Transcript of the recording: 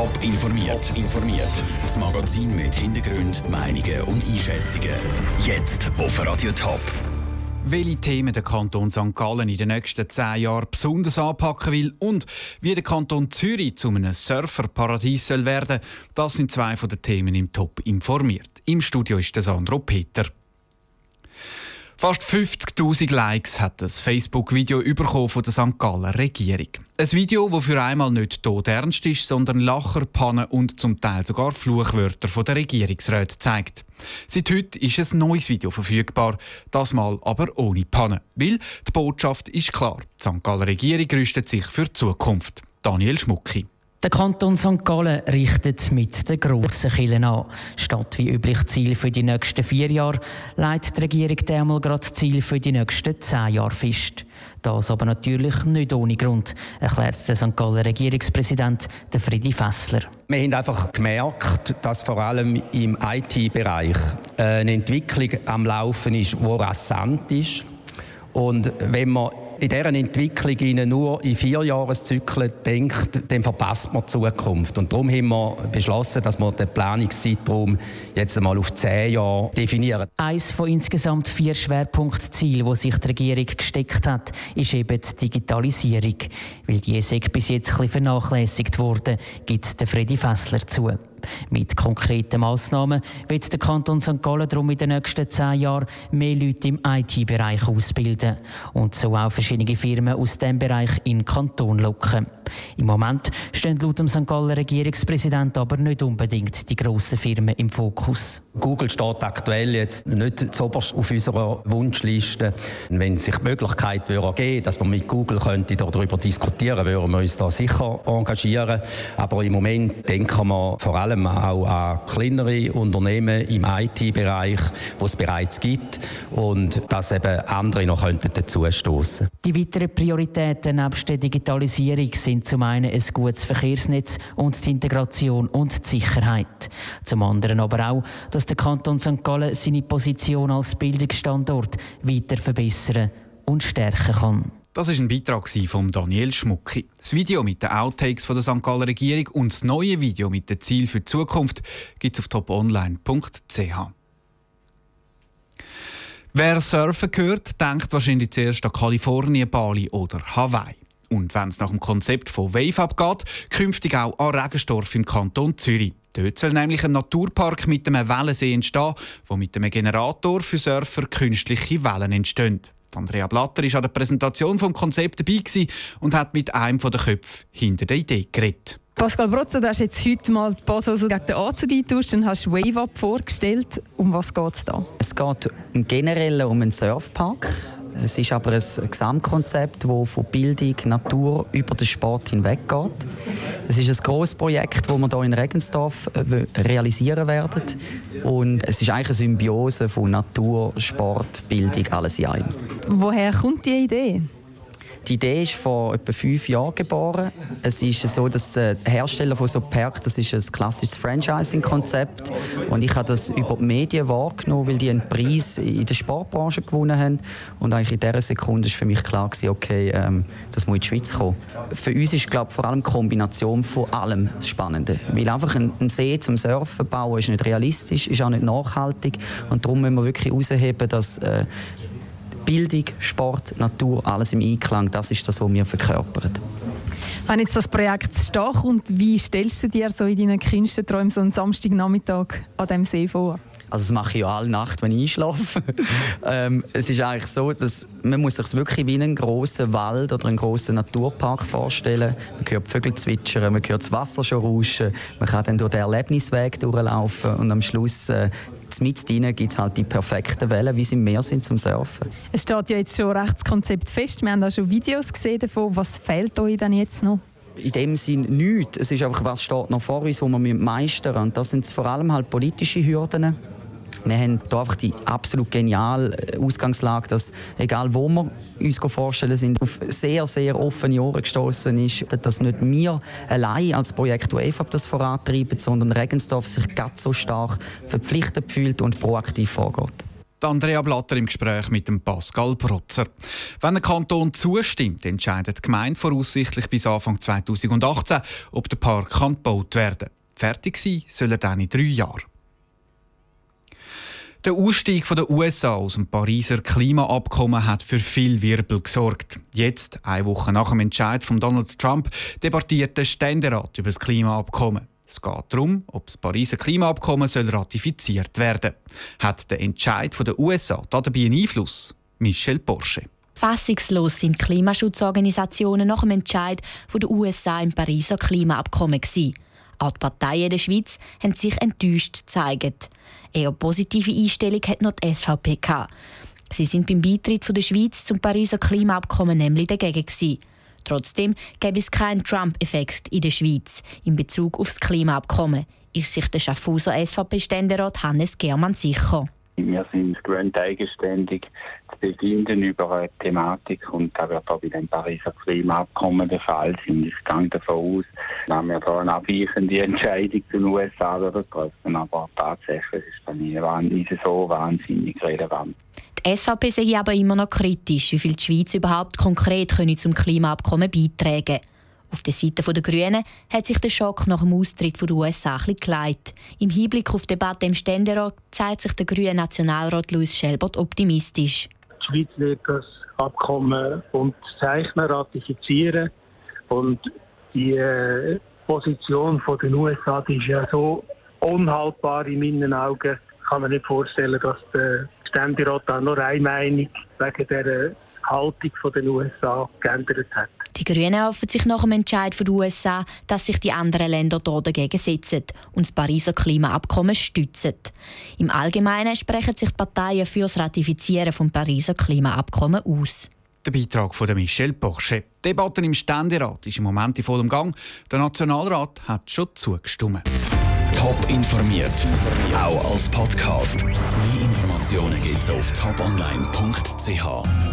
Top informiert. informiert. Das Magazin mit Hintergrund, Meinungen und Einschätzungen. Jetzt auf Radio Top. Welche Themen der Kanton St. Gallen in den nächsten zehn Jahren besonders anpacken will und wie der Kanton Zürich zu einem Surferparadies soll werden, das sind zwei von den Themen im Top informiert. Im Studio ist der Sandro Peter. Fast 50.000 Likes hat das Facebook-Video von der St. Galler Regierung. Ein Video, das für einmal nicht tot ernst ist, sondern Lacher, Pannen und zum Teil sogar Fluchwörter von der Regierungsräte zeigt. Seit heute ist ein neues Video verfügbar, das mal aber ohne Pannen. Weil die Botschaft ist klar: die St. Galler Regierung rüstet sich für die Zukunft. Daniel Schmucki. Der Kanton St. Gallen richtet mit den grossen Killen an. Statt wie üblich Ziel für die nächsten vier Jahre, leitet die Regierung einmal gerade Ziel für die nächsten zehn Jahre fest. Das aber natürlich nicht ohne Grund, erklärt der St. Gallen Regierungspräsident Friedi Fessler. Wir haben einfach gemerkt, dass vor allem im IT-Bereich eine Entwicklung am Laufen ist, die rasant ist. Und wenn man in dieser Entwicklung nur in vier Jahreszyklen denkt, dann verpasst man die Zukunft. Und darum haben wir beschlossen, dass wir den Planungszeitraum jetzt einmal auf zehn Jahre definieren. Eines von insgesamt vier Schwerpunktzielen, die sich die Regierung gesteckt hat, ist eben die Digitalisierung. Weil die sei bis jetzt ein bisschen vernachlässigt wurde, gibt der Freddy Fessler zu. Mit konkreten Massnahmen wird der Kanton St. Gallen darum in den nächsten zehn Jahren mehr Leute im IT-Bereich ausbilden und so auch verschiedene Firmen aus diesem Bereich in den Kanton locken. Im Moment stehen laut dem St. Galler Regierungspräsident aber nicht unbedingt die grossen Firmen im Fokus. Google steht aktuell jetzt nicht zuoberst auf unserer Wunschliste. Wenn sich die Möglichkeit würde dass man mit Google könnte darüber diskutieren würden wir uns da sicher engagieren. Aber im Moment denken wir vor allem auch an kleinere Unternehmen im IT-Bereich, wo es bereits gibt und dass eben andere noch dazu stoßen. Die weiteren Prioritäten nebst der Digitalisierung sind sind zum einen ein gutes Verkehrsnetz und die Integration und die Sicherheit. Zum anderen aber auch, dass der Kanton St. Gallen seine Position als Bildungsstandort weiter verbessern und stärken kann. Das ist ein Beitrag von Daniel Schmucki. Das Video mit den Outtakes von der St. Galler Regierung und das neue Video mit dem Ziel für die Zukunft gibt es auf toponline.ch. Wer Surfen hört, denkt wahrscheinlich zuerst an Kalifornien, Bali oder Hawaii. Und wenn es nach dem Konzept von Wave abgeht, künftig auch an Regensdorf im Kanton Zürich. Dort soll nämlich ein Naturpark mit einem Wellensee entstehen, wo mit einem Generator für Surfer künstliche Wellen entstehen. Andrea Blatter war an der Präsentation des Konzepts dabei und hat mit einem der Köpfe hinter der Idee geredet. Pascal Brotzer, du hast jetzt heute mal die Badhose gegen den Anzug eingetauscht und hast Wave Up vorgestellt. Um was geht es da? Es geht generell um einen Surfpark es ist aber ein Gesamtkonzept, das von Bildung, Natur über den Sport hinweg geht. Es ist ein grosses Projekt, das wir hier in Regensdorf äh, realisieren werden. Und es ist eigentlich eine Symbiose von Natur, Sport, Bildung, alles in einem. Woher kommt die Idee? Die Idee ist vor etwa fünf Jahren geboren. Es ist so, dass der Hersteller von so Perk, das ist ein klassisches Franchising-Konzept und ich habe das über die Medien wahrgenommen, weil die einen Preis in der Sportbranche gewonnen haben und eigentlich in dieser Sekunde ist für mich klar gewesen, okay, ähm, das muss in die Schweiz kommen. Für uns ist glaube vor allem die Kombination von allem das Spannende, weil einfach ein, ein See zum Surfen bauen ist nicht realistisch, ist auch nicht nachhaltig und darum müssen wir wirklich herausheben, dass äh, Bildung, Sport, Natur, alles im Einklang, das ist das, was wir verkörpern. Wenn jetzt das Projekt stark kommt, wie stellst du dir so in deinen Kindstenträumen so einen Samstagnachmittag an diesem See vor? Also das mache ich ja alle Nacht, wenn ich einschlafe. ähm, es ist eigentlich so, dass man muss sich wirklich wie einen großen Wald oder einen großen Naturpark vorstellen. Man hört Vögel zwitschern, man hört das Wasser schon rauschen, man kann dann durch den Erlebnisweg durchlaufen und am Schluss äh, mit drinnen gibt es halt die perfekten Wellen, wie sie im Meer sind zum Surfen. Es steht ja jetzt schon recht das Konzept fest. Wir haben da schon Videos gesehen davon. Was fehlt euch denn jetzt noch? in dem Sinn nichts. Es ist einfach, was steht noch vor uns, wo wir meistern müssen. Und das sind vor allem halt politische Hürden. Wir haben hier einfach die absolut geniale äh, Ausgangslage, dass egal wo wir uns vorstellen, sind auf sehr, sehr offene Ohren gestoßen ist, dass nicht wir allein als Projekt UEFAB das vorantreiben, sondern Regensdorf sich ganz so stark verpflichtet fühlt und proaktiv vorgeht. Andrea Blatter im Gespräch mit dem Pascal Protzer. Wenn der Kanton zustimmt, entscheidet die Gemeinde voraussichtlich bis Anfang 2018, ob der Park gebaut werden kann. Fertig sein soll er dann in drei Jahren. Der Ausstieg der USA aus dem Pariser Klimaabkommen hat für viel Wirbel gesorgt. Jetzt, eine Woche nach dem Entscheid von Donald Trump, debattiert der Ständerat über das Klimaabkommen. Es geht darum, ob das Pariser Klimaabkommen soll ratifiziert werden soll. Hat der Entscheid der USA dabei einen Einfluss? Michel Porsche. Fassungslos sind Klimaschutzorganisationen nach dem Entscheid der USA im Pariser Klimaabkommen. Auch die Parteien der Schweiz haben sich enttäuscht gezeigt. Eher positive Einstellung hat noch die SVP gehabt. Sie sind beim Beitritt der Schweiz zum Pariser Klimaabkommen nämlich dagegen gewesen. Trotzdem gäbe es keinen Trump-Effekt in der Schweiz in Bezug auf das Klimaabkommen, ist sich der Schaffhauser SVP-Ständerat Hannes Germann sicher. Wir sind gewöhnt, eigenständig zu befinden über eine Thematik und da wird auch bei dem Pariser Klimaabkommen der Fall sein. Ich gehe davon aus, dass wir da eine abweichende Entscheidung zu den USA treffen, aber tatsächlich ist das nicht so wahnsinnig relevant. Die SVP sei aber immer noch kritisch, wie viel die Schweiz überhaupt konkret zum Klimaabkommen beitragen können. Auf der Seite der Grünen hat sich der Schock nach dem Austritt der USA ein geleitet. Im Hinblick auf die Debatte im Ständerat zeigt sich der grüne Nationalrat Louis Schelbert optimistisch. Die Schweiz wird das Abkommen unterzeichnen, ratifizieren und die äh, Position der USA die ist ja so unhaltbar in meinen Augen. Ich kann mir nicht vorstellen, dass der Ständerat da noch eine Meinung wegen der Haltung der USA geändert hat. Die Grünen hoffen sich nach dem Entscheid der USA, dass sich die anderen Länder hier dagegen setzen und das Pariser Klimaabkommen stützen. Im Allgemeinen sprechen sich die Parteien für das Ratifizieren des Pariser Klimaabkommens aus. Der Beitrag von Michel Porsche. Die Debatte im Ständerat ist im Moment in vollem Gang. Der Nationalrat hat schon zugestimmt. Top informiert, auch als Podcast. Mehr Informationen gibt es auf toponline.ch.